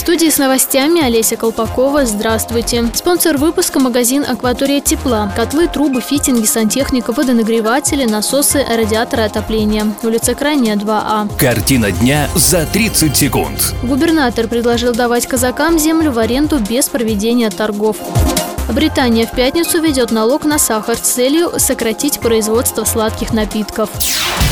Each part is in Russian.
Студии с новостями Олеся Колпакова. Здравствуйте. Спонсор выпуска – магазин «Акватория тепла». Котлы, трубы, фитинги, сантехника, водонагреватели, насосы, радиаторы отопления. Улица Крайняя, 2А. Картина дня за 30 секунд. Губернатор предложил давать казакам землю в аренду без проведения торгов. Британия в пятницу ведет налог на сахар с целью сократить производство сладких напитков.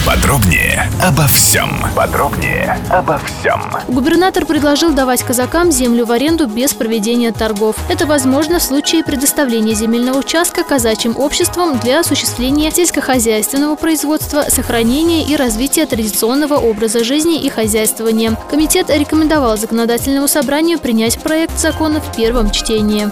Подробнее обо всем. Подробнее обо всем. Губернатор предложил давать казакам землю в аренду без проведения торгов. Это возможно в случае предоставления земельного участка казачьим обществам для осуществления сельскохозяйственного производства, сохранения и развития традиционного образа жизни и хозяйствования. Комитет рекомендовал законодательному собранию принять проект закона в первом чтении.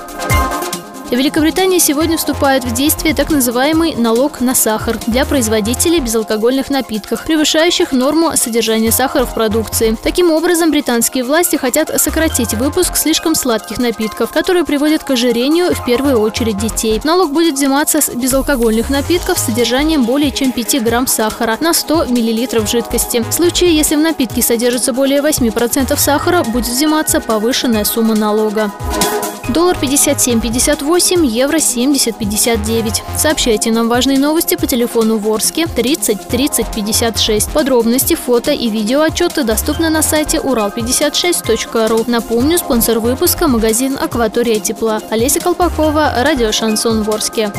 В Великобритании сегодня вступает в действие так называемый налог на сахар для производителей безалкогольных напитков, превышающих норму содержания сахара в продукции. Таким образом, британские власти хотят сократить выпуск слишком сладких напитков, которые приводят к ожирению в первую очередь детей. Налог будет взиматься с безалкогольных напитков с содержанием более чем 5 грамм сахара на 100 миллилитров жидкости. В случае, если в напитке содержится более 8% сахара, будет взиматься повышенная сумма налога. Доллар 57.58, евро 70.59. Сообщайте нам важные новости по телефону Ворске 30 30 56. Подробности, фото и видео отчеты доступны на сайте урал56.ру. Напомню, спонсор выпуска – магазин «Акватория тепла». Олеся Колпакова, радио «Шансон Ворске».